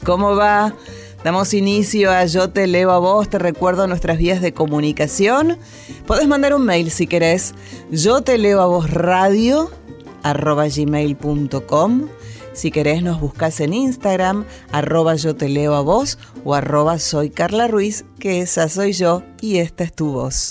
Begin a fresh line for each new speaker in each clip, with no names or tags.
¿Cómo va? Damos inicio a Yo te leo a vos, te recuerdo nuestras vías de comunicación. Podés mandar un mail si querés. Yo te leo a vos radio arroba gmail.com. Si querés nos buscas en Instagram, arroba yo te leo a vos o arroba soy Carla Ruiz, que esa soy yo y esta es tu voz.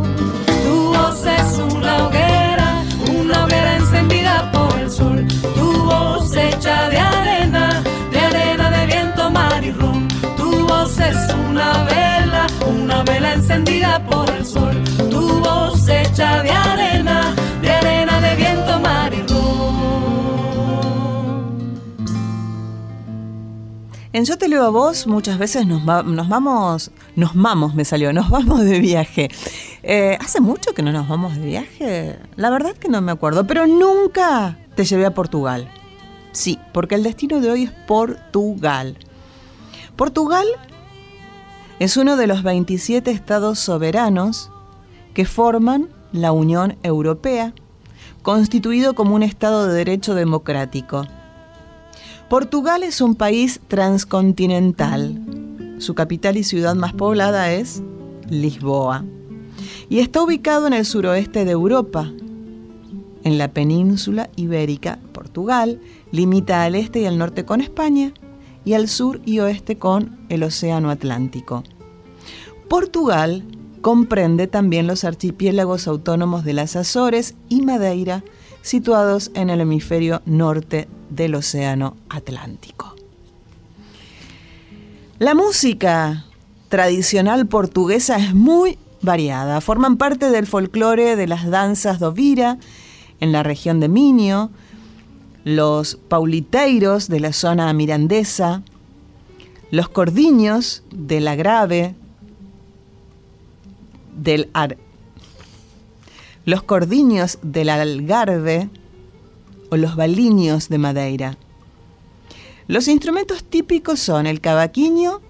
En Yo te leo a vos muchas veces nos, nos vamos, nos vamos, me salió, nos vamos de viaje. Eh, ¿Hace mucho que no nos vamos de viaje? La verdad que no me acuerdo, pero nunca te llevé a Portugal. Sí, porque el destino de hoy es Portugal. Portugal es uno de los 27 estados soberanos que forman la Unión Europea, constituido como un Estado de Derecho democrático. Portugal es un país transcontinental. Su capital y ciudad más poblada es Lisboa. Y está ubicado en el suroeste de Europa, en la península ibérica. Portugal limita al este y al norte con España y al sur y oeste con el Océano Atlántico. Portugal comprende también los archipiélagos autónomos de las Azores y Madeira, situados en el hemisferio norte del Océano Atlántico. La música tradicional portuguesa es muy variada. Forman parte del folclore de las danzas do Vira en la región de Minho, los pauliteiros de la zona mirandesa, los cordiños de la grave, del ar los cordiños del Algarve, o los baliños de Madeira. Los instrumentos típicos son el cavaquinho,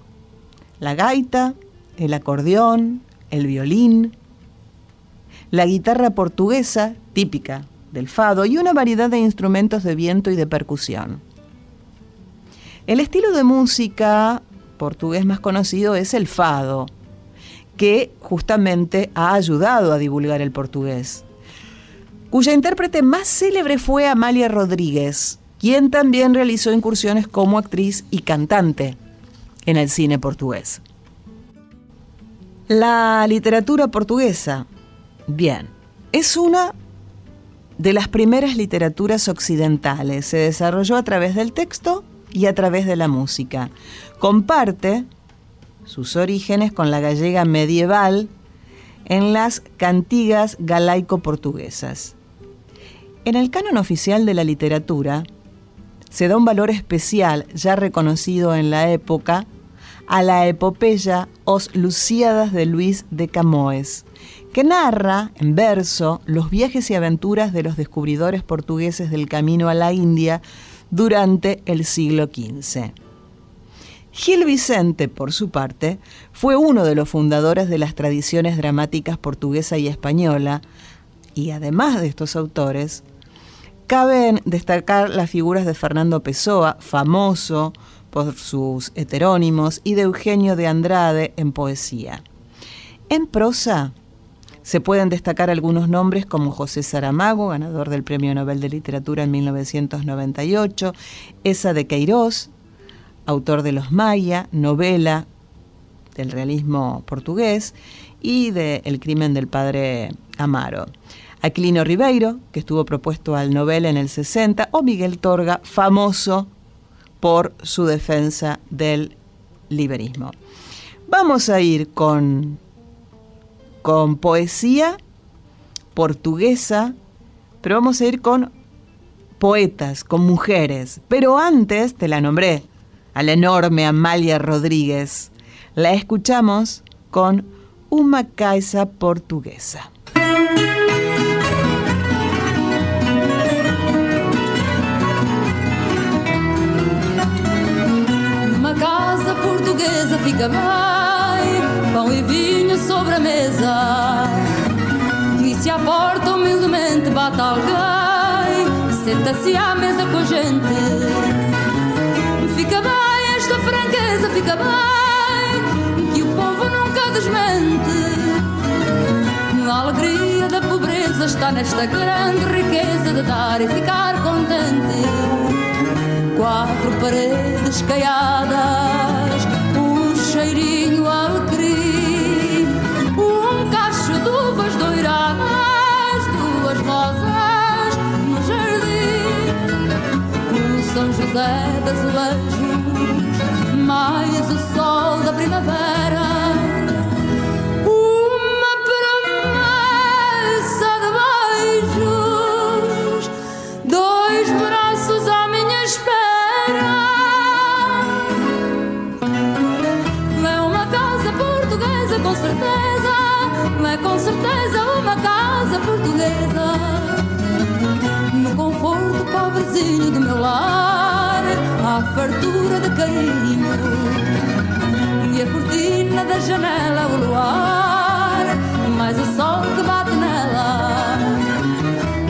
la gaita, el acordeón, el violín, la guitarra portuguesa, típica del fado, y una variedad de instrumentos de viento y de percusión. El estilo de música portugués más conocido es el fado, que justamente ha ayudado a divulgar el portugués cuya intérprete más célebre fue Amalia Rodríguez, quien también realizó incursiones como actriz y cantante en el cine portugués. La literatura portuguesa, bien, es una de las primeras literaturas occidentales. Se desarrolló a través del texto y a través de la música. Comparte sus orígenes con la gallega medieval en las cantigas galaico-portuguesas. En el canon oficial de la literatura se da un valor especial, ya reconocido en la época, a la epopeya Os Luciadas de Luis de Camoes, que narra en verso los viajes y aventuras de los descubridores portugueses del camino a la India durante el siglo XV. Gil Vicente, por su parte, fue uno de los fundadores de las tradiciones dramáticas portuguesa y española, y además de estos autores, caben destacar las figuras de Fernando Pessoa, famoso por sus heterónimos, y de Eugenio de Andrade en poesía. En prosa, se pueden destacar algunos nombres como José Saramago, ganador del Premio Nobel de Literatura en 1998, Esa de Queiroz, autor de Los Maya, novela del realismo portugués y de El crimen del padre Amaro. Aquilino Ribeiro, que estuvo propuesto al Nobel en el 60, o Miguel Torga, famoso por su defensa del liberismo. Vamos a ir con, con poesía portuguesa, pero vamos a ir con poetas, con mujeres. Pero antes te la nombré, a la enorme Amalia Rodríguez. La escuchamos con Uma Casa Portuguesa.
Uma casa portuguesa fica bem, pão e vinho sobre a mesa. E se a porta humildemente bate alguém, senta-se à mesa com a gente Fica bem esta franqueza, fica bem que o povo nunca desmente. A alegria da pobreza está nesta grande riqueza de dar e ficar contente. Quatro paredes caiadas, um cheirinho alecrim, um cacho de uvas doiradas, duas rosas no jardim. O São José das Azulejos mais o sol da primavera. Uma promessa de beijos, dois braços à minha espera. É uma casa portuguesa, com certeza. É com certeza uma casa portuguesa. No conforto pobrezinho do meu lar, fartura de carinho e a cortina da janela, o luar, mais o sol que bate nela.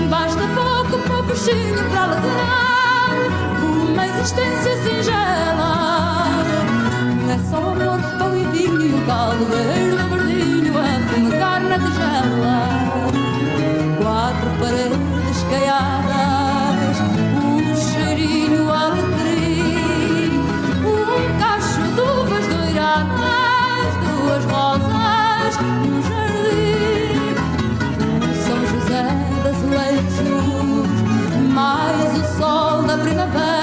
Basta pouco, pouco chinho para alegrar uma existência singela. É só amor, pão e vinho e um caldo verde, verdinho a fumegar na tigela. Quatro paredes sol da primavera.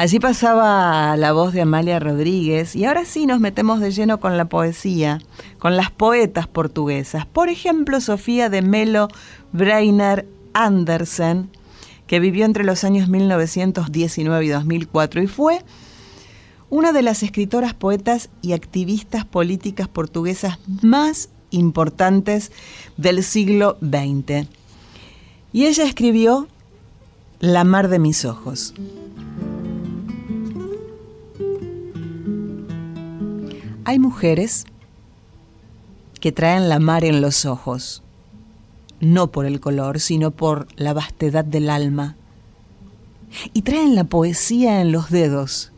Allí pasaba la voz de Amalia Rodríguez y ahora sí nos metemos de lleno con la poesía, con las poetas portuguesas. Por ejemplo, Sofía de Melo Breiner Andersen, que vivió entre los años 1919 y 2004 y fue una de las escritoras, poetas y activistas políticas portuguesas más importantes del siglo XX. Y ella escribió La mar de mis ojos. Hay mujeres que traen la mar en los ojos, no por el color, sino por la vastedad del alma, y traen la poesía en los dedos,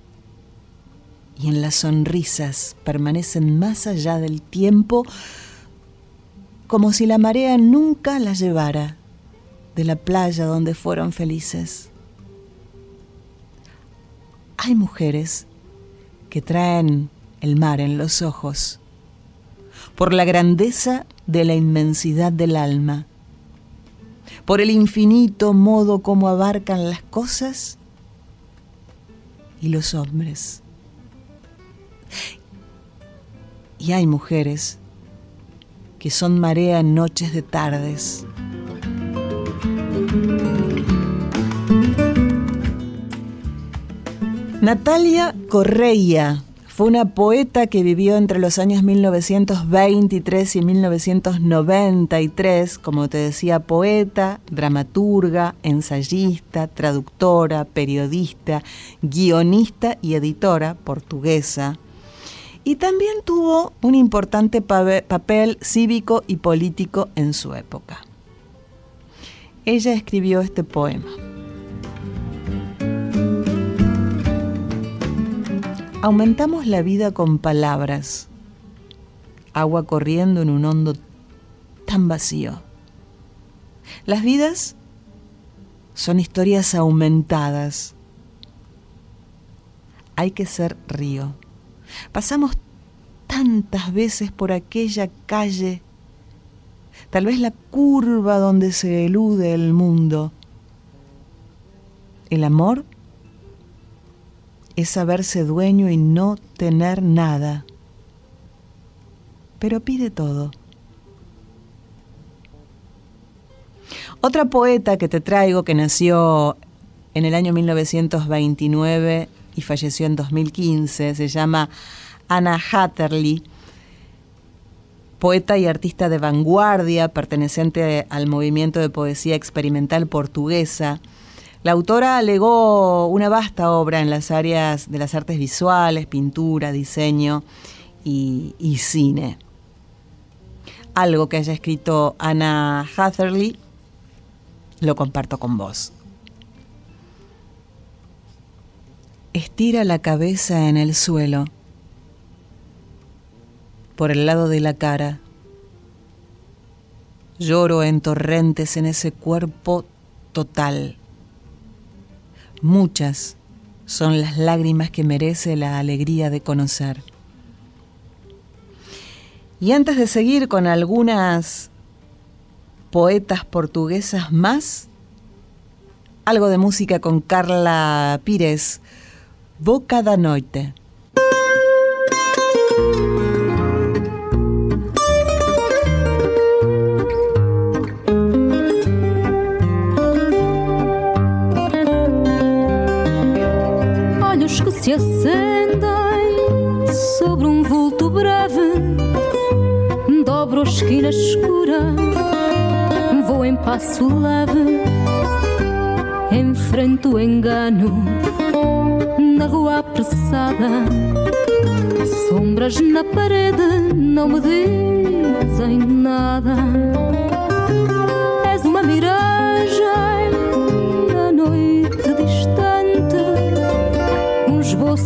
y en las sonrisas permanecen más allá del tiempo, como si la marea nunca las llevara de la playa donde fueron felices. Hay mujeres que traen el mar en los ojos, por la grandeza de la inmensidad del alma, por el infinito modo como abarcan las cosas y los hombres. Y hay mujeres que son marea en noches de tardes. Natalia Correia fue una poeta que vivió entre los años 1923 y 1993, como te decía, poeta, dramaturga, ensayista, traductora, periodista, guionista y editora portuguesa. Y también tuvo un importante papel cívico y político en su época. Ella escribió este poema. Aumentamos la vida con palabras, agua corriendo en un hondo tan vacío. Las vidas son historias aumentadas. Hay que ser río. Pasamos tantas veces por aquella calle, tal vez la curva donde se elude el mundo. El amor es saberse dueño y no tener nada. Pero pide todo. Otra poeta que te traigo que nació en el año 1929 y falleció en 2015 se llama Anna Hatterley, poeta y artista de vanguardia perteneciente al movimiento de poesía experimental portuguesa la autora legó una vasta obra en las áreas de las artes visuales, pintura, diseño y, cine. Algo que haya escrito Anna Hatherley lo comparto con vos. Estira la cabeza en el suelo, por el lado de la cara. Lloro en torrentes en ese cuerpo total Muchas son las lágrimas que merece la alegría de conocer. Y antes de seguir con algunas poetas portuguesas más, algo de música con Carla Pires, Boca da Noite.
Se acendem sobre um vulto breve. Dobro a esquina escura, vou em passo leve. Enfrento o engano na rua apressada. Sombras na parede não me dizem nada. És uma miragem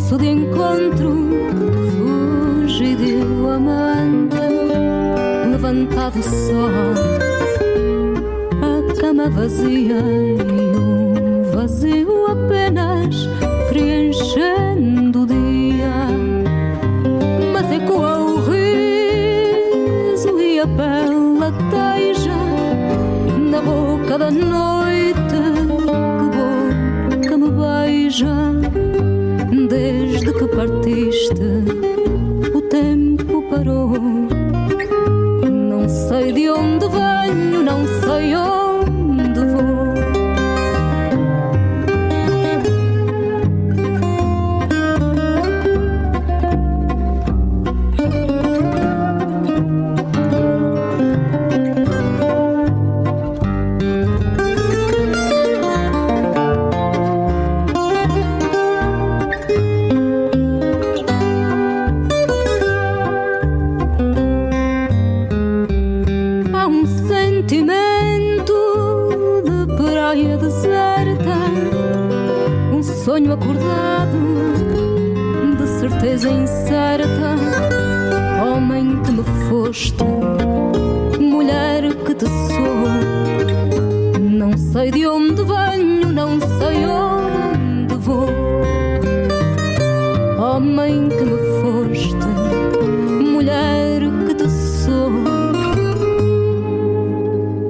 esboço de encontro fugidio amante levantado só a cama vazia e um vazio apenas partiste, o tempo parou. deserta, um sonho acordado, de certeza incerta. Homem que me foste, mulher que te sou. Não sei de onde venho, não sei onde vou.
Homem
que me foste, mulher que te sou.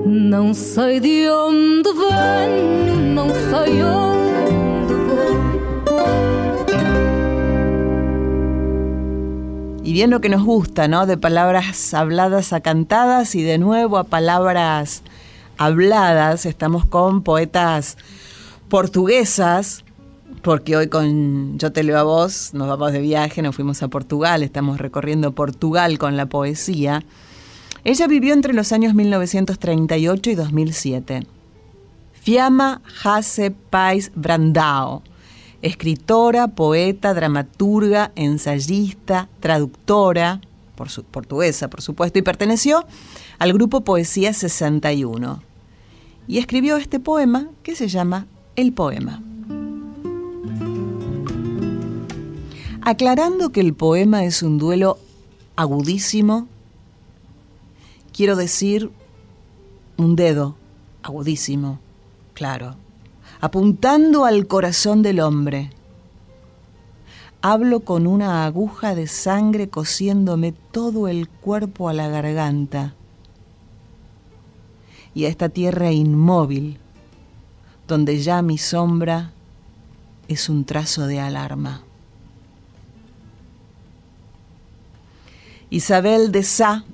Não sei de onde venho.
Lo que nos gusta, ¿no? De palabras habladas a cantadas y de nuevo a palabras habladas, estamos con poetas portuguesas, porque hoy con Yo te leo a vos, nos vamos de viaje, nos fuimos a Portugal, estamos recorriendo Portugal con la poesía. Ella vivió entre los años 1938 y 2007. Fiamma Hase Pais Brandao escritora, poeta, dramaturga, ensayista, traductora, por su, portuguesa por supuesto, y perteneció al grupo Poesía 61. Y escribió este poema que se llama El Poema. Aclarando que el poema es un duelo agudísimo, quiero decir un dedo agudísimo, claro apuntando al corazón del hombre. Hablo con una aguja de sangre cosiéndome todo el cuerpo a la garganta y a esta tierra inmóvil, donde ya mi sombra es un trazo de alarma. Isabel de Sá,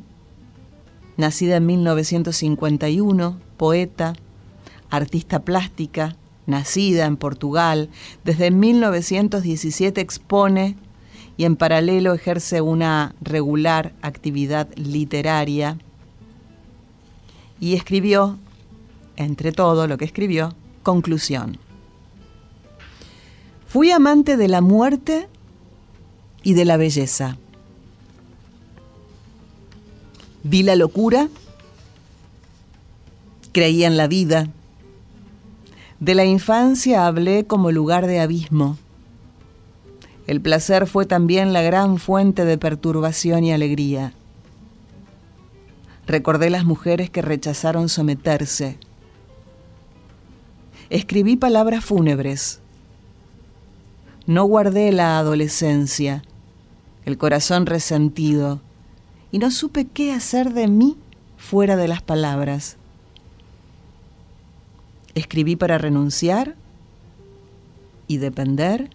nacida en 1951, poeta, artista plástica, nacida en Portugal, desde 1917 expone y en paralelo ejerce una regular actividad literaria y escribió, entre todo lo que escribió, conclusión. Fui amante de la muerte y de la belleza. Vi la locura, creí en la vida, de la infancia hablé como lugar de abismo. El placer fue también la gran fuente de perturbación y alegría. Recordé las mujeres que rechazaron someterse. Escribí palabras fúnebres. No guardé la adolescencia, el corazón resentido, y no supe qué hacer de mí fuera de las palabras. Escribí para renunciar y depender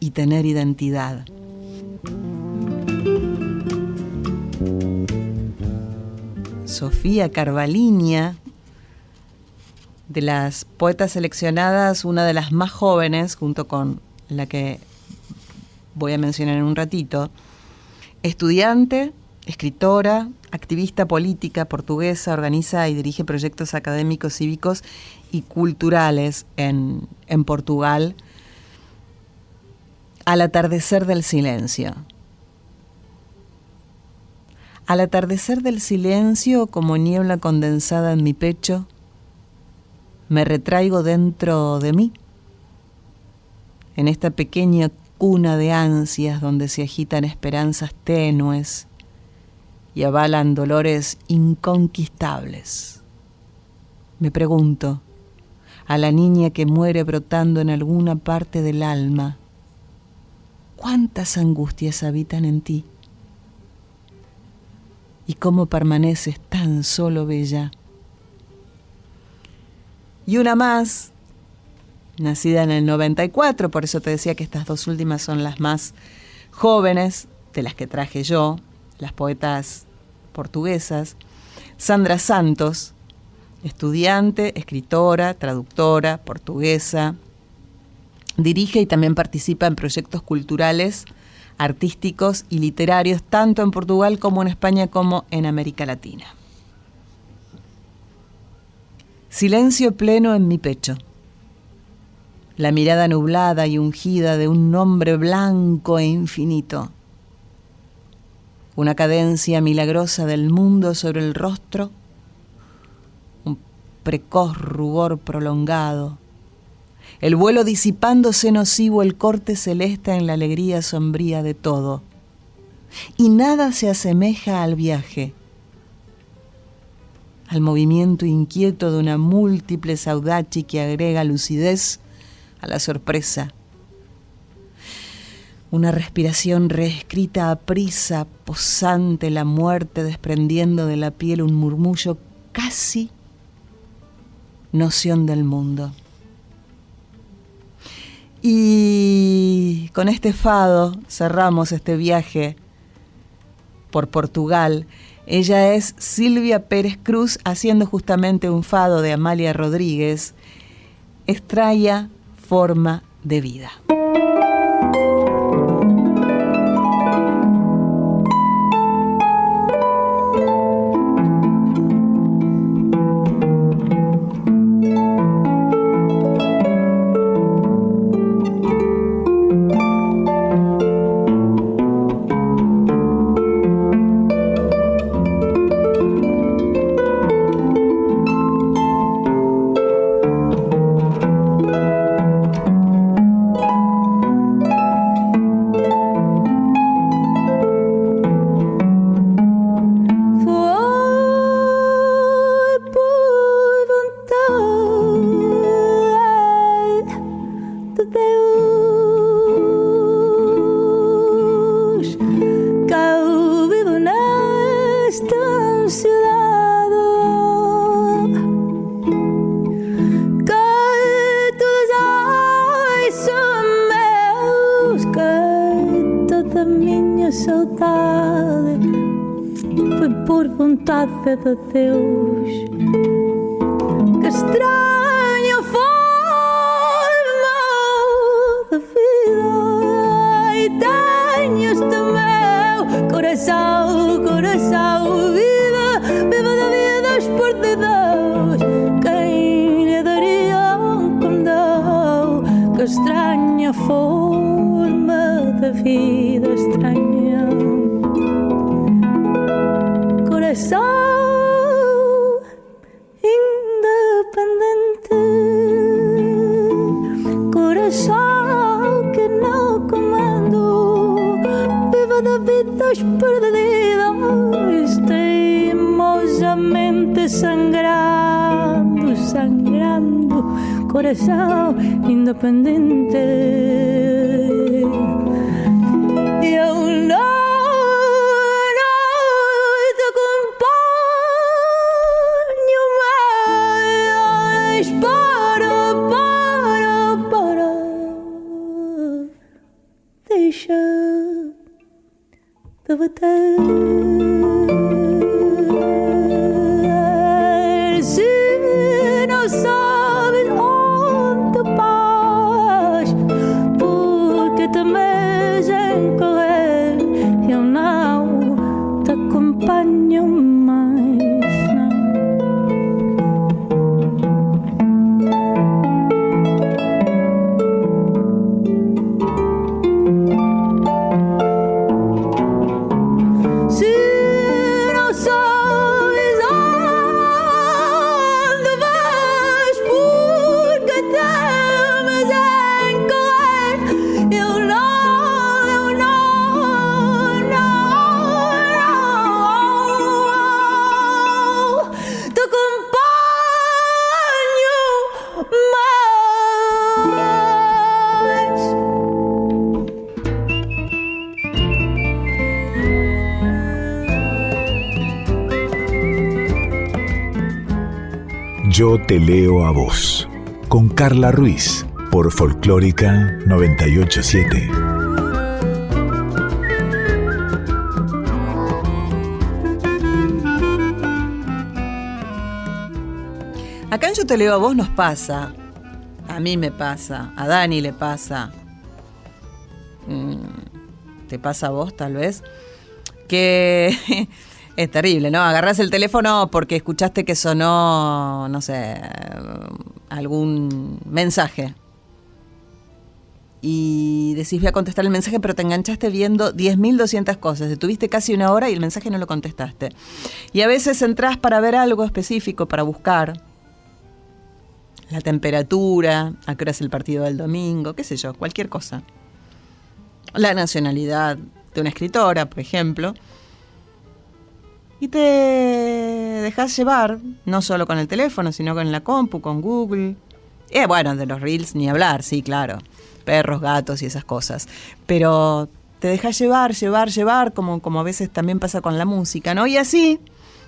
y tener identidad. Sofía Carvalinia, de las poetas seleccionadas, una de las más jóvenes, junto con la que voy a mencionar en un ratito, estudiante, escritora, activista política portuguesa, organiza y dirige proyectos académicos, cívicos y culturales en, en Portugal. Al atardecer del silencio. Al atardecer del silencio, como niebla condensada en mi pecho, me retraigo dentro de mí, en esta pequeña cuna de ansias donde se agitan esperanzas tenues y avalan dolores inconquistables. Me pregunto, a la niña que muere brotando en alguna parte del alma, ¿cuántas angustias habitan en ti? ¿Y cómo permaneces tan solo bella? Y una más, nacida en el 94, por eso te decía que estas dos últimas son las más jóvenes de las que traje yo, las poetas portuguesas, Sandra Santos, estudiante, escritora, traductora, portuguesa, dirige y también participa en proyectos culturales, artísticos y literarios, tanto en Portugal como en España como en América Latina. Silencio pleno en mi pecho. La mirada nublada y ungida de un nombre blanco e infinito una cadencia milagrosa del mundo sobre el rostro, un precoz rubor prolongado, el vuelo disipándose nocivo, el corte celeste en la alegría sombría de todo. Y nada se asemeja al viaje, al movimiento inquieto de una múltiple saudachi que agrega lucidez a la sorpresa una respiración reescrita a prisa, posante la muerte, desprendiendo de la piel un murmullo casi noción del mundo. Y con este fado cerramos este viaje
por Portugal. Ella es Silvia Pérez Cruz haciendo justamente un fado de Amalia Rodríguez. Extraña forma de vida.
Yo te leo a vos, con Carla Ruiz, por Folclórica 987.
Acá Yo te leo a vos nos pasa, a mí me pasa, a Dani le pasa, mm, te pasa a vos tal vez, que Es terrible, ¿no? Agarras el teléfono porque escuchaste que sonó, no sé, algún mensaje. Y decís, voy a contestar el mensaje, pero te enganchaste viendo 10.200 cosas. Detuviste casi una hora y el mensaje no lo contestaste. Y a veces entras para ver algo específico, para buscar la temperatura, a qué hora es el partido del domingo, qué sé yo, cualquier cosa. La nacionalidad de una escritora, por ejemplo y te dejas llevar, no solo con el teléfono, sino con la compu, con Google. Eh, bueno, de los reels ni hablar, sí, claro. Perros, gatos y esas cosas. Pero te dejas llevar, llevar, llevar, como, como a veces también pasa con la música, ¿no? Y así,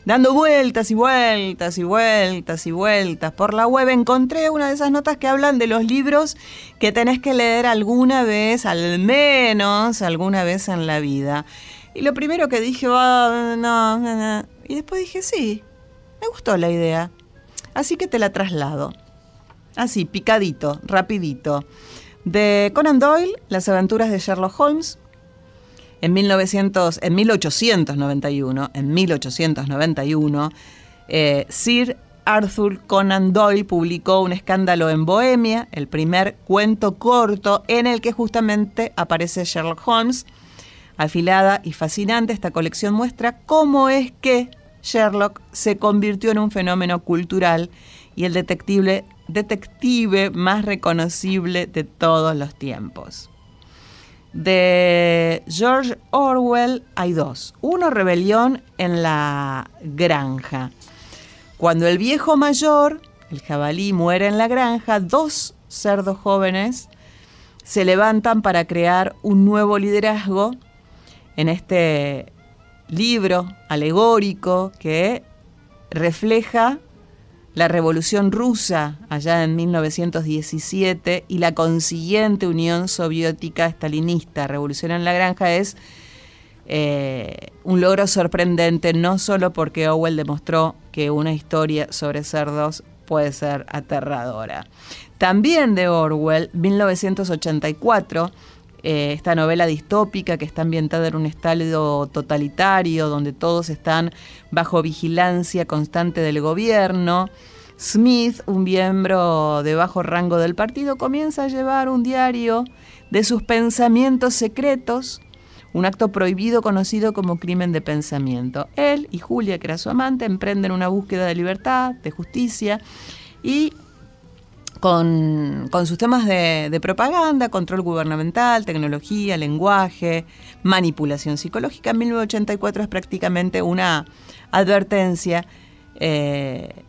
dando vueltas y vueltas y vueltas y vueltas por la web, encontré una de esas notas que hablan de los libros que tenés que leer alguna vez, al menos alguna vez en la vida
Y lo primero que dije, "Ah, no, no, no". y después dije, sí, me gustó la idea. Así que te la traslado. Así, picadito, rapidito. De Conan Doyle, Las aventuras de Sherlock Holmes. En, 1900, en 1891, en 1891, eh, Sir Arthur Conan Doyle publicó Un escándalo en Bohemia, el primer cuento corto en el que justamente aparece Sherlock Holmes. Afilada y fascinante, esta colección muestra cómo es que Sherlock se convirtió en un fenómeno cultural y el detective, detective más reconocible de todos los tiempos. De George Orwell hay dos. Uno, Rebelión en la granja. Cuando el viejo mayor, el jabalí, muere en la granja, dos cerdos jóvenes se levantan para crear un nuevo liderazgo en este libro alegórico que refleja la revolución rusa allá en 1917 y la consiguiente Unión Soviética Stalinista. Revolución en la Granja es eh, un logro sorprendente, no solo porque Orwell demostró que una historia sobre cerdos puede ser aterradora. También de Orwell, 1984, eh, esta novela distópica que está ambientada en un estado totalitario donde todos están bajo vigilancia constante del gobierno. Smith, un miembro de bajo rango del partido, comienza a llevar un diario de sus pensamientos secretos, un acto prohibido conocido como crimen de pensamiento. Él y Julia, que era su amante, emprenden una búsqueda de libertad, de justicia y con, sus temas de, propaganda, control gubernamental, tecnología, lenguaje, manipulación psicológica. En 1984 es prácticamente una advertencia eh,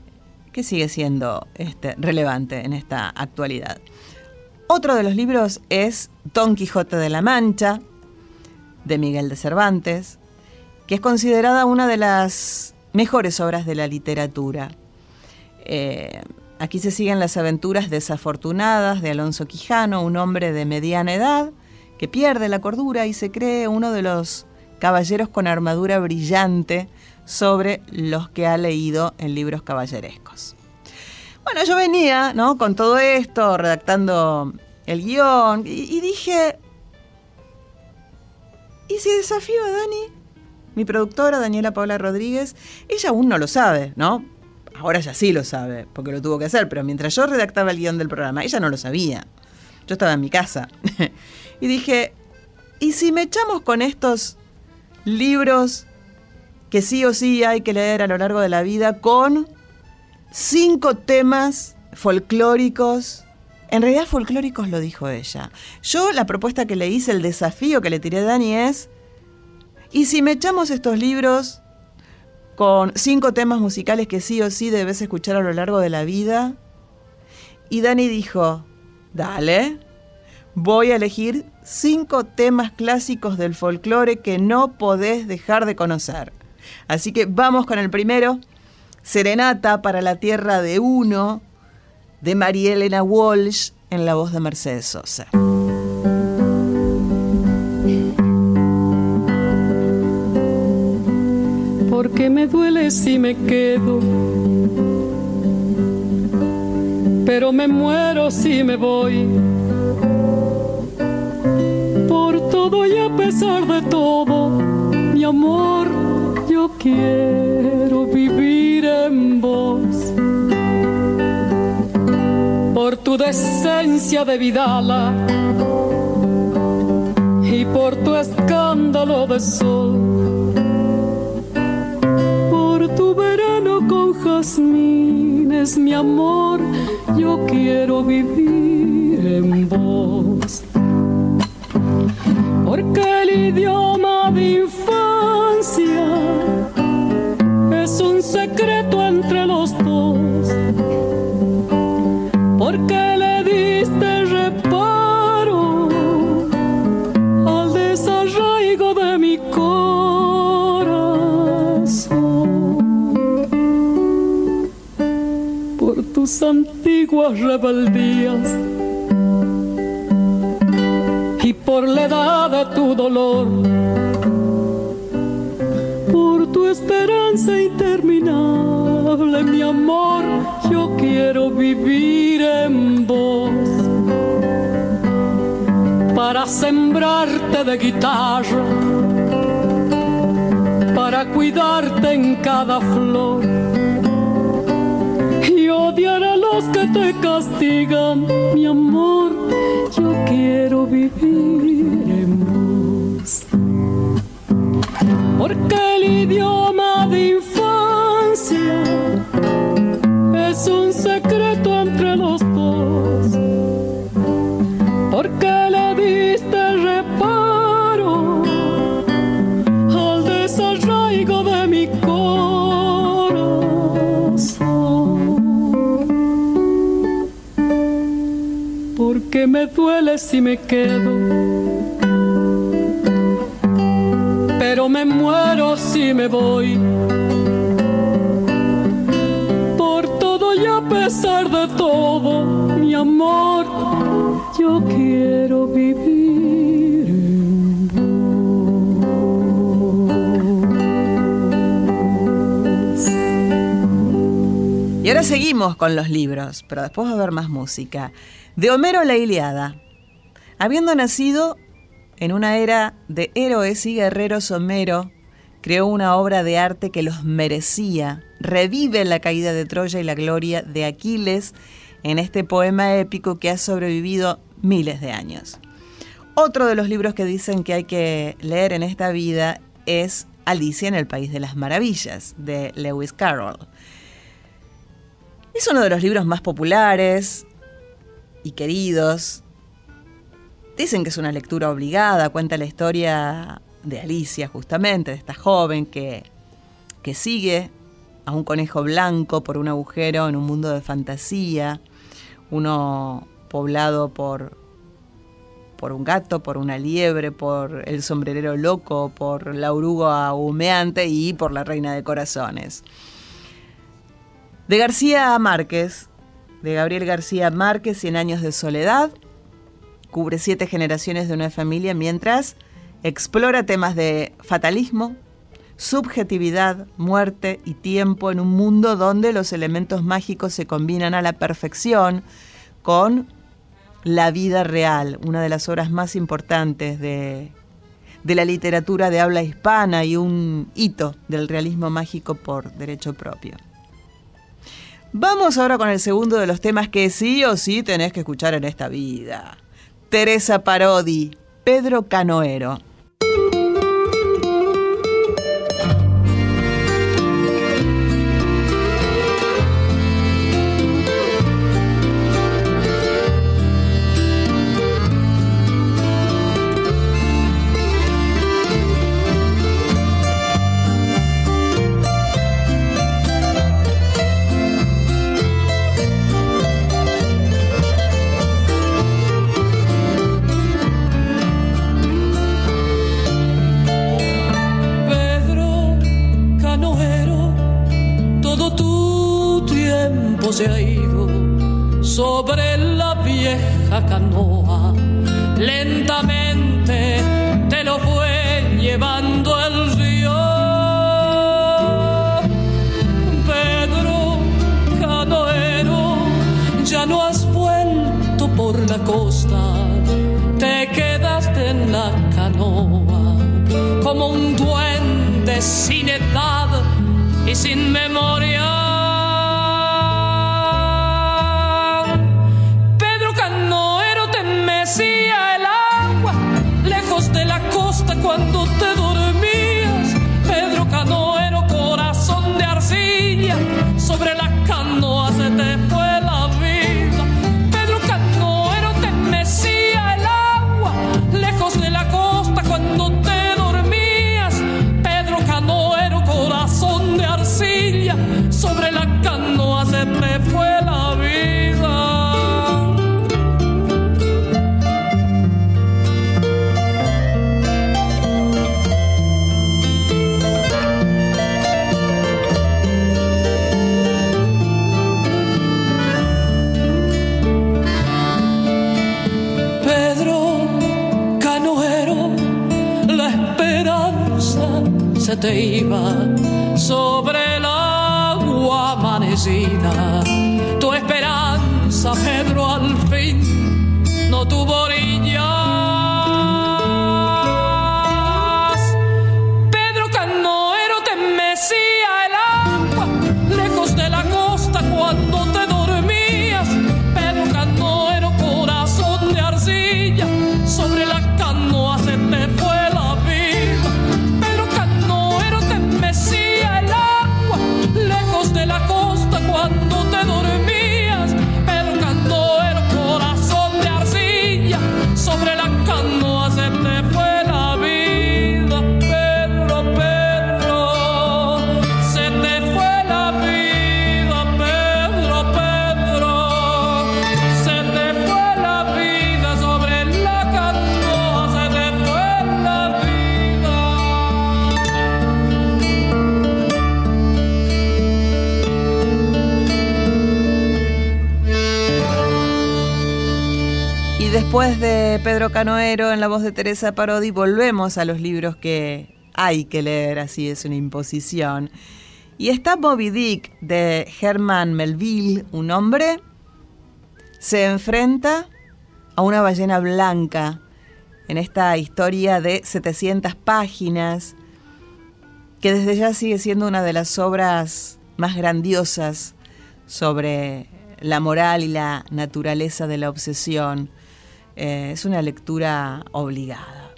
que sigue siendo este, relevante en esta actualidad. Otro de los libros es Don Quijote de la Mancha, de Miguel de Cervantes, que es considerada una de las mejores obras de la literatura. Eh, Aquí se siguen las aventuras desafortunadas de Alonso Quijano, un hombre de mediana edad que pierde la cordura y se cree uno de los caballeros con armadura brillante sobre los que ha leído en libros caballerescos. Bueno, yo venía, ¿no? Con todo esto, redactando el guion, y, y dije, ¿y si desafío a Dani? Mi productora, Daniela Paula Rodríguez, ella aún no lo sabe, ¿no? Ahora ya sí lo sabe, porque lo tuvo que hacer, pero mientras yo redactaba el guion del programa, ella no lo sabía. Yo estaba en mi casa. y dije, ¿y si me echamos con estos libros que sí o sí hay que leer a lo largo de la vida con cinco temas folclóricos? En realidad folclóricos lo dijo ella. Yo la propuesta que le hice, el desafío que le tiré a Dani es, ¿y si me echamos estos libros con cinco temas musicales que sí o sí debes escuchar a lo largo de la vida. Y Dani dijo, dale, voy a elegir cinco temas clásicos del folclore que no podés dejar de conocer. Así que vamos con el primero, Serenata para la Tierra de Uno, de María Elena Walsh, en la voz de Mercedes Sosa.
Porque me duele si me quedo, pero me muero si me voy. Por todo y a pesar de todo, mi amor, yo quiero vivir en vos. Por tu decencia de vidala y por tu escándalo de sol jazmines, mi amor, yo quiero vivir en vos. Porque el idioma de infancia antiguas rebeldías y por la edad de tu dolor
inmensa, interminable, mi amor, yo quiero vivir en vos. Para sembrarte de guitarra, para cuidarte en cada flor los que te castigan, mi amor, yo quiero vivir en vos porque el idioma si me quedo pero me muero si me voy. Por todo y a pesar de todo, mi amor, yo quiero vivir.
Y ahora seguimos con los libros, pero después va a haber más música. De Homero la Iliada. Habiendo nacido en una era de héroes y guerreros, Homero creó una obra de arte que los merecía. Revive la caída de Troya y la gloria de Aquiles en este poema épico que ha sobrevivido miles de años. Otro de los libros que dicen que hay que leer en esta vida es Alicia en el País de las Maravillas, de Lewis Carroll. Es uno de los libros más populares y queridos Dicen que es una lectura obligada, cuenta la historia de Alicia justamente, de esta joven que, que sigue a un conejo blanco por un agujero en un mundo de fantasía, uno poblado por, por un gato, por una liebre, por el sombrerero loco, por la oruga humeante y por la reina de corazones. De García Márquez, de Gabriel García Márquez, Cien años de soledad, cubre siete generaciones de una familia mientras explora temas de fatalismo, subjetividad, muerte y tiempo en un mundo donde los elementos mágicos se combinan a la perfección con la vida real, una de las obras más importantes de, de la literatura de habla hispana y un hito del realismo mágico por derecho propio. Vamos ahora con el segundo de los temas que sí o sí tenés que escuchar en esta vida. Teresa Parodi, Pedro Canoero.
En la canoa como un duende sin edad y sin memoria. Te iba sobre el agua amanecida.
Después de Pedro Canoero en la voz de Teresa Parodi, volvemos a los libros que hay que leer, así es una imposición. Y está Moby Dick de Herman Melville, un hombre, se enfrenta a una ballena blanca en esta historia de 700 páginas, que desde ya sigue siendo una de las obras más grandiosas sobre la moral y la naturaleza de la obsesión eh, es una lectura obligada.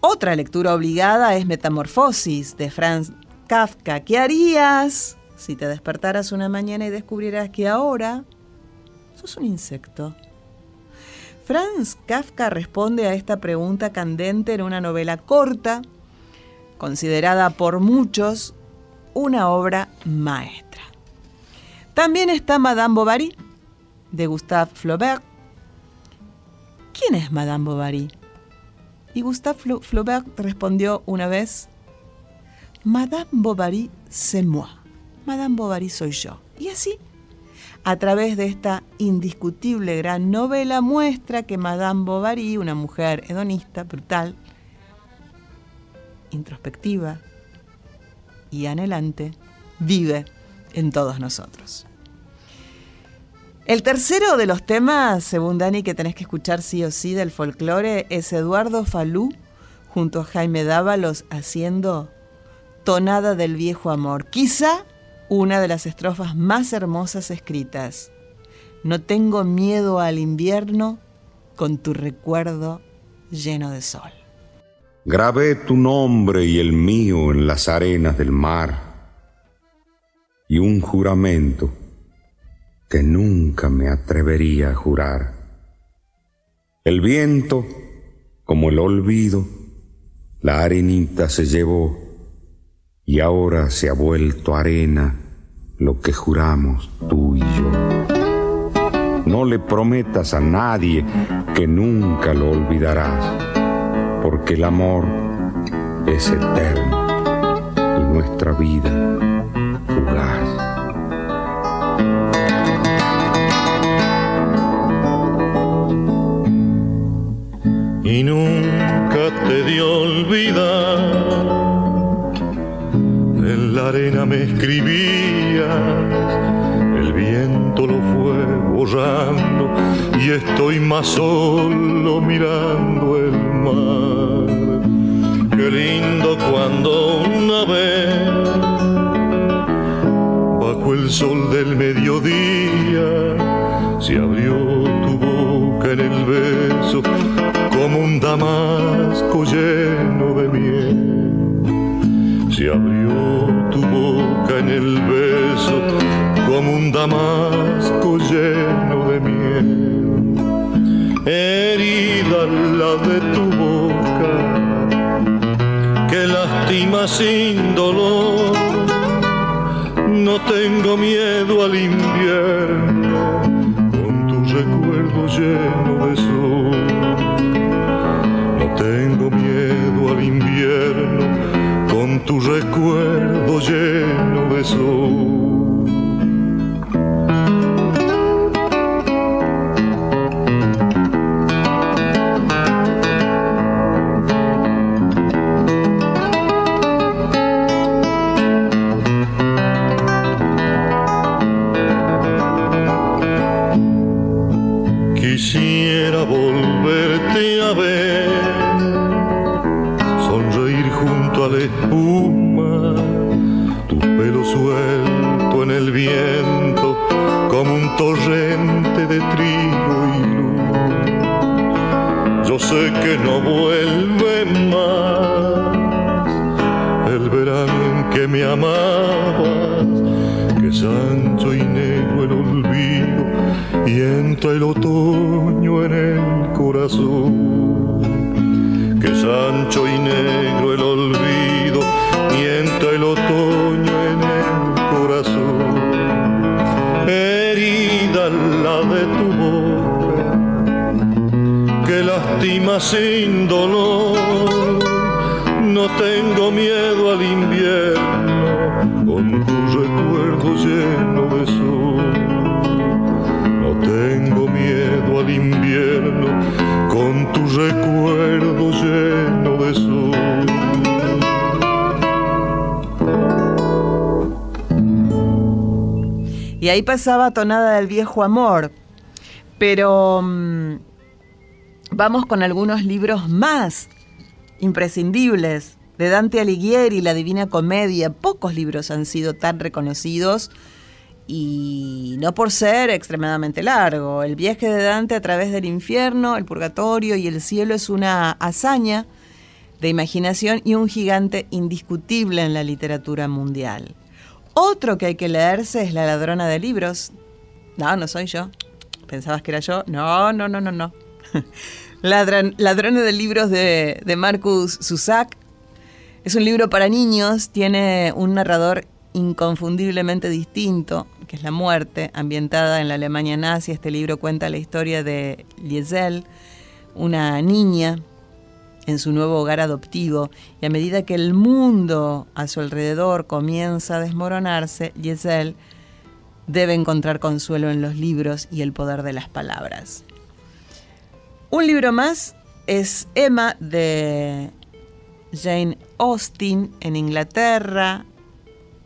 Otra lectura obligada es Metamorfosis de Franz Kafka. ¿Qué harías si te despertaras una mañana y descubrieras que ahora sos un insecto? Franz Kafka responde a esta pregunta candente en una novela corta, considerada por muchos una obra maestra. También está Madame Bovary, de Gustave Flaubert, ¿Quién es Madame Bovary? Y Gustave Flaubert respondió una vez, Madame Bovary c'est moi. Madame Bovary soy yo. Y así, a través de esta indiscutible gran novela, muestra que Madame Bovary, una mujer hedonista, brutal, introspectiva y anhelante, vive en todos nosotros. El tercero de los temas, según Dani, que tenés que escuchar sí o sí del folclore, es Eduardo Falú junto a Jaime Dávalos haciendo Tonada del Viejo Amor. Quizá una de las estrofas más hermosas escritas. No tengo miedo al invierno con tu recuerdo lleno de sol.
Grabé tu nombre y el mío en las arenas del mar y un juramento que nunca me atrevería a jurar. El viento, como el olvido, la arenita se llevó y ahora se ha vuelto arena lo que juramos tú y yo. No le prometas a nadie que nunca lo olvidarás, porque el amor es eterno y nuestra vida fugaz.
Nunca te dio olvidar. En la arena me escribías, el viento lo fue borrando y estoy más solo mirando el mar. Qué lindo cuando una vez, bajo el sol del mediodía, se abrió tu boca en el beso como un damasco lleno de miel. Se abrió tu boca en el beso como un damasco lleno de miel. Herida la de tu boca que lastima sin dolor. No tengo miedo al invierno recuerdo lleno de sol. Que es ancho y negro el olvido y entra el otoño en el corazón. Herida la de tu boca, que lastima sin dolor. No tengo miedo al invierno, con tu recuerdo lleno
ahí pasaba tonada del viejo amor. Pero mm, vamos con algunos libros más imprescindibles de Dante Alighieri, La Divina Comedia. Pocos libros han sido tan reconocidos y no por ser extremadamente largo. El viaje de Dante a través del infierno, el purgatorio y el cielo es una hazaña de imaginación y un gigante indiscutible en la literatura mundial. Otro que hay que leerse es La ladrona de libros. No, no soy yo. ¿Pensabas que era yo? No, no, no, no, no. Ladran- Ladrona de libros de, de Marcus Zusak. Es un libro para niños, tiene un narrador inconfundiblemente distinto, que es la muerte, ambientada en la Alemania nazi. Este libro cuenta la historia de Liesel, una niña en su nuevo hogar adoptivo y a medida que el mundo a su alrededor comienza a desmoronarse, Liesel debe encontrar consuelo en los libros y el poder de las palabras. Un libro más es Emma de Jane Austen en Inglaterra.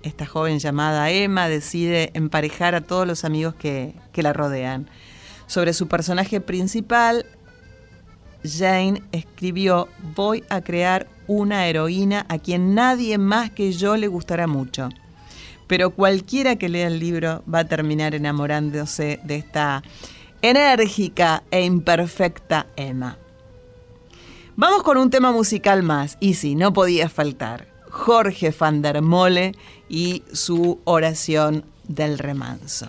Esta joven llamada Emma decide emparejar a todos los amigos que, que la rodean. Sobre su personaje principal, Jane escribió, voy a crear una heroína a quien nadie más que yo le gustará mucho. Pero cualquiera que lea el libro va a terminar enamorándose de esta enérgica e imperfecta Emma. Vamos con un tema musical más, y sí, no podía faltar. Jorge van der Mole y su oración del remanso.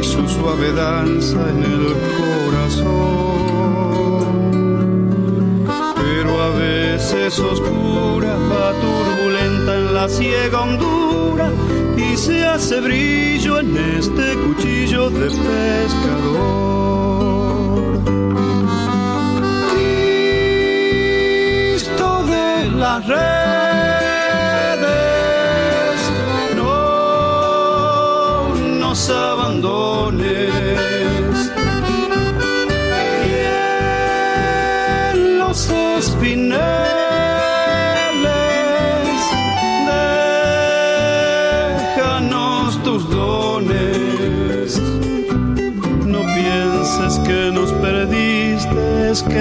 y su suave danza en el corazón. Pero a veces oscura va turbulenta en la ciega hondura y se hace brillo en este cuchillo de pescador. Cristo de las redes,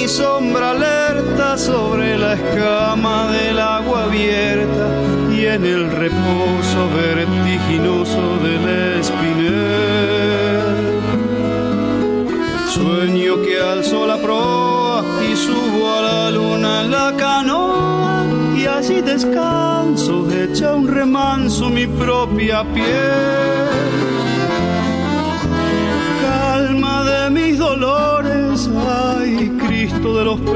Mi sombra alerta sobre la escama del agua abierta y en el reposo vertiginoso del espinel. Sueño que alzo la proa y subo a la luna en la canoa y así descanso, echa un remanso mi propia piel.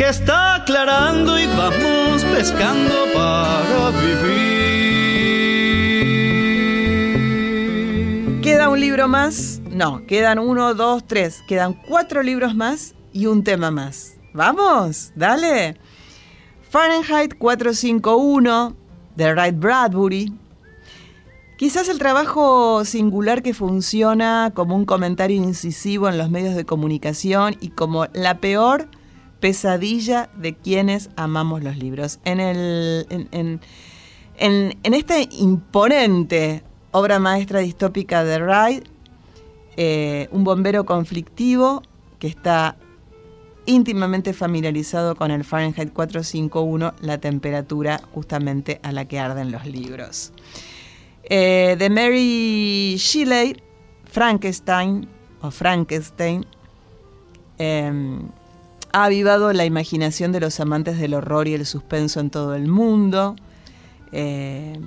que está aclarando y vamos pescando para vivir.
¿Queda un libro más? No, quedan uno, dos, tres. Quedan cuatro libros más y un tema más. ¡Vamos! ¡Dale! Fahrenheit 451 de Wright Bradbury. Quizás el trabajo singular que funciona como un comentario incisivo en los medios de comunicación y como la peor pesadilla de quienes amamos los libros. En, el, en, en, en, esta imponente obra maestra distópica de Wright, eh, un bombero conflictivo que está íntimamente familiarizado con el Fahrenheit 451, la temperatura justamente a la que arden los libros. Eh, de Mary Shelley, Frankenstein, o Frankenstein, eh, ha avivado la imaginación de los amantes del horror y el suspenso en todo el mundo. Eh,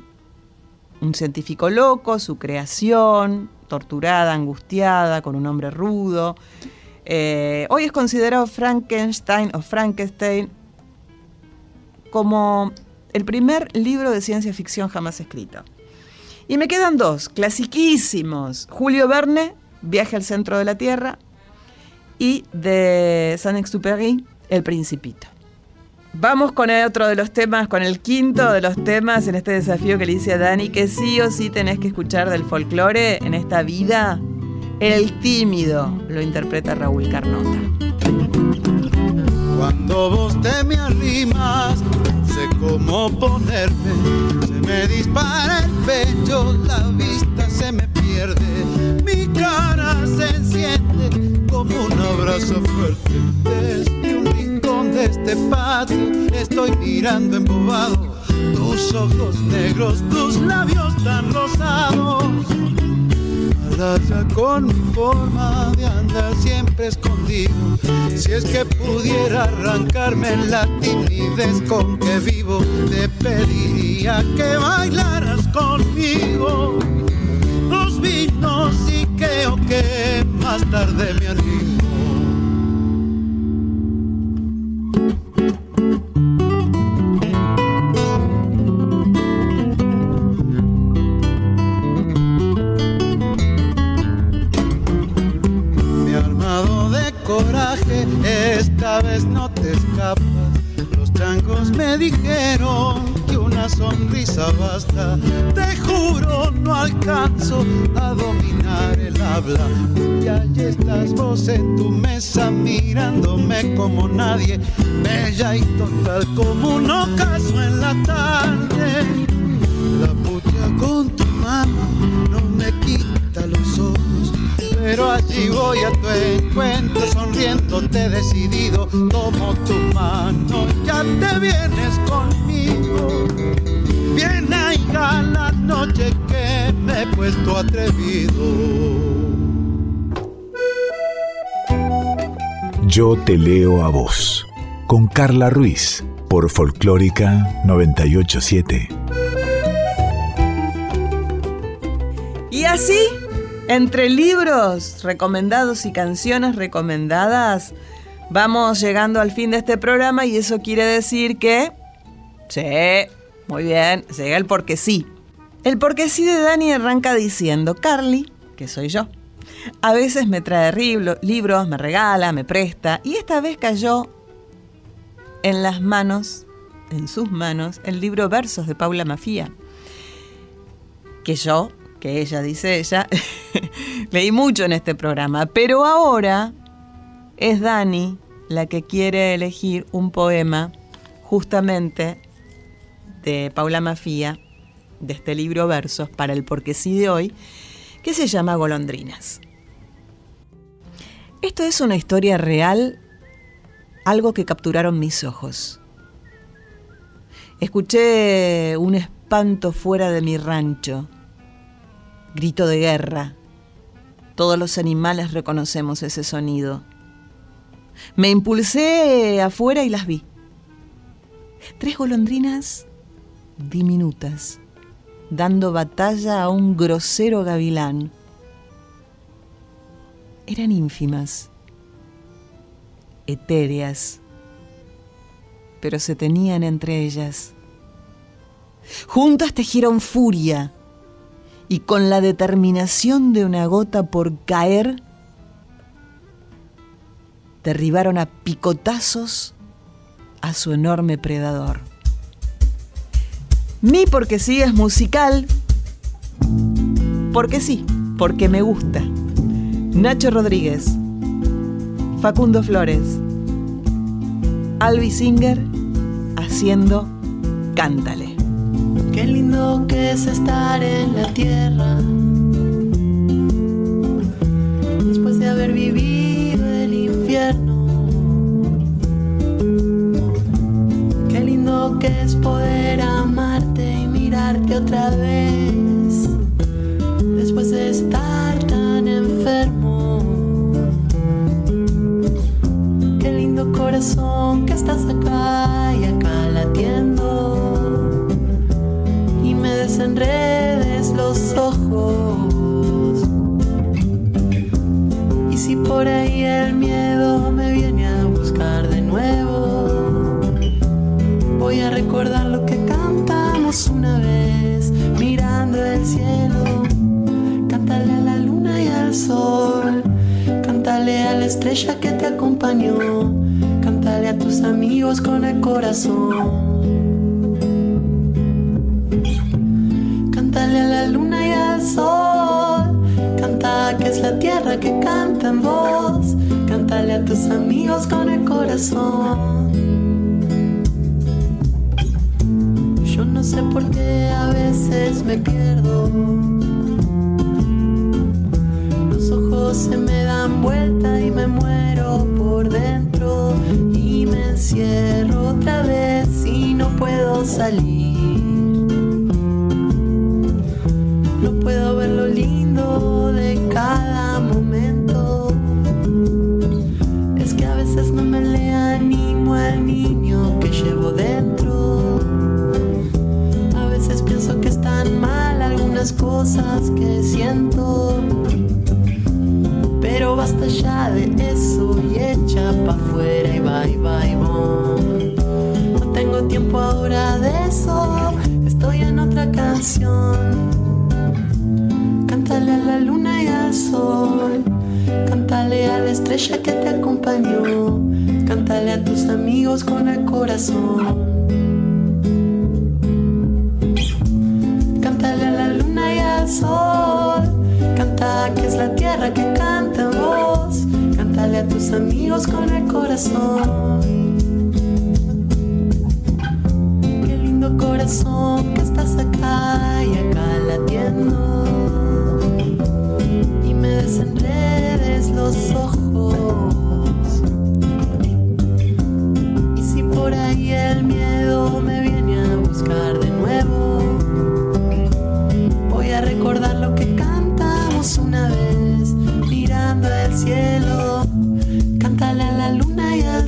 un científico loco, su creación, torturada, angustiada, con un hombre rudo. Eh, hoy es considerado Frankenstein o Frankenstein como el primer libro de ciencia ficción jamás escrito. Y me quedan dos, clasiquísimos. Julio Verne, Viaje al centro de la Tierra, y de Saint-Exupéry, El Principito. Vamos con otro de los temas, con el quinto de los temas en este desafío que le hice a Dani, que sí o sí tenés que escuchar del folclore en esta vida. El tímido lo interpreta Raúl Carnota.
Cuando vos te me arrimas, sé cómo ponerme. Se me dispara el pecho, la vista se me pierde. Mi cara se enciende como un abrazo fuerte. Desde un rincón de este patio estoy mirando embobado. Tus ojos negros, tus labios tan rosados. Ya con mi forma de andar siempre escondido. Si es que pudiera arrancarme la timidez con que vivo, te pediría que bailaras conmigo. Dos vinos y creo que más tarde me. Me he armado de coraje, esta vez no te escapas. Los changos me dijeron sonrisa basta. Te juro, no alcanzo a dominar el habla. Y allí estás vos en tu mesa mirándome como nadie, bella y total como un ocaso en la tarde. La puta con tu mano no me quita pero allí voy a tu encuentro sonriéndote decidido. Tomo tu mano, ya te vienes conmigo. Bien a la noche que me he puesto atrevido.
Yo te leo a vos, con Carla Ruiz, por Folclórica 987.
Y así entre libros recomendados y canciones recomendadas, vamos llegando al fin de este programa y eso quiere decir que... Sí, muy bien, llega el porque sí. El porque sí de Dani arranca diciendo, Carly, que soy yo, a veces me trae libros, me regala, me presta, y esta vez cayó en las manos, en sus manos, el libro Versos de Paula Mafía, que yo que ella dice ella, leí mucho en este programa, pero ahora es Dani la que quiere elegir un poema justamente de Paula Mafía, de este libro Versos, para el Porque sí de hoy, que se llama Golondrinas. Esto es una historia real, algo que capturaron mis ojos. Escuché un espanto fuera de mi rancho grito de guerra. Todos los animales reconocemos ese sonido. Me impulsé afuera y las vi. Tres golondrinas diminutas, dando batalla a un grosero gavilán. Eran ínfimas, etéreas, pero se tenían entre ellas. Juntas tejieron furia, y con la determinación de una gota por caer, derribaron a picotazos a su enorme predador. Mi porque sí es musical, porque sí, porque me gusta. Nacho Rodríguez, Facundo Flores, Albi Singer haciendo Cántale.
Qué lindo que es estar en la tierra. Después de haber vivido el infierno. Qué lindo que es poder amarte y mirarte otra vez. Después de estar tan enfermo. Qué lindo corazón que estás acá ojos. Y si por ahí el miedo me viene a buscar de nuevo, voy a recordar lo que cantamos una vez, mirando el cielo. Cántale a la luna y al sol, cántale a la estrella que te acompañó, cántale a tus amigos con el corazón. Sol. Canta que es la tierra que canta en voz. Cántale a tus amigos con el corazón. Yo no sé por qué a veces me pierdo. Los ojos se me dan vuelta y me muero por dentro. Y me encierro otra vez y no puedo salir. Cosas que siento. Pero basta ya de eso y echa pa' afuera y y va y No tengo tiempo ahora de eso, estoy en otra canción. Cántale a la luna y al sol. Cántale a la estrella que te acompañó. Cántale a tus amigos con el corazón. Amigos con el corazón. Qué lindo corazón que estás acá y acá latiendo. Y me desenredes los ojos.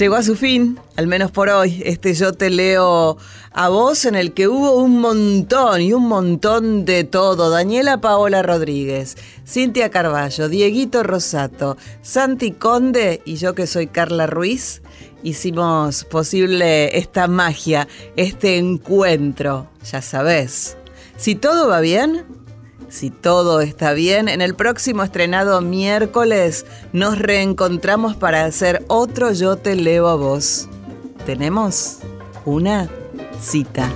Llegó a su fin, al menos por hoy, este Yo te leo a vos en el que hubo un montón y un montón de todo. Daniela Paola Rodríguez, Cintia Carballo, Dieguito Rosato, Santi Conde y yo que soy Carla Ruiz. Hicimos posible esta magia, este encuentro, ya sabes. Si todo va bien, si todo está bien, en el próximo estrenado miércoles nos reencontramos para hacer otro Yo te leo a vos. Tenemos una cita.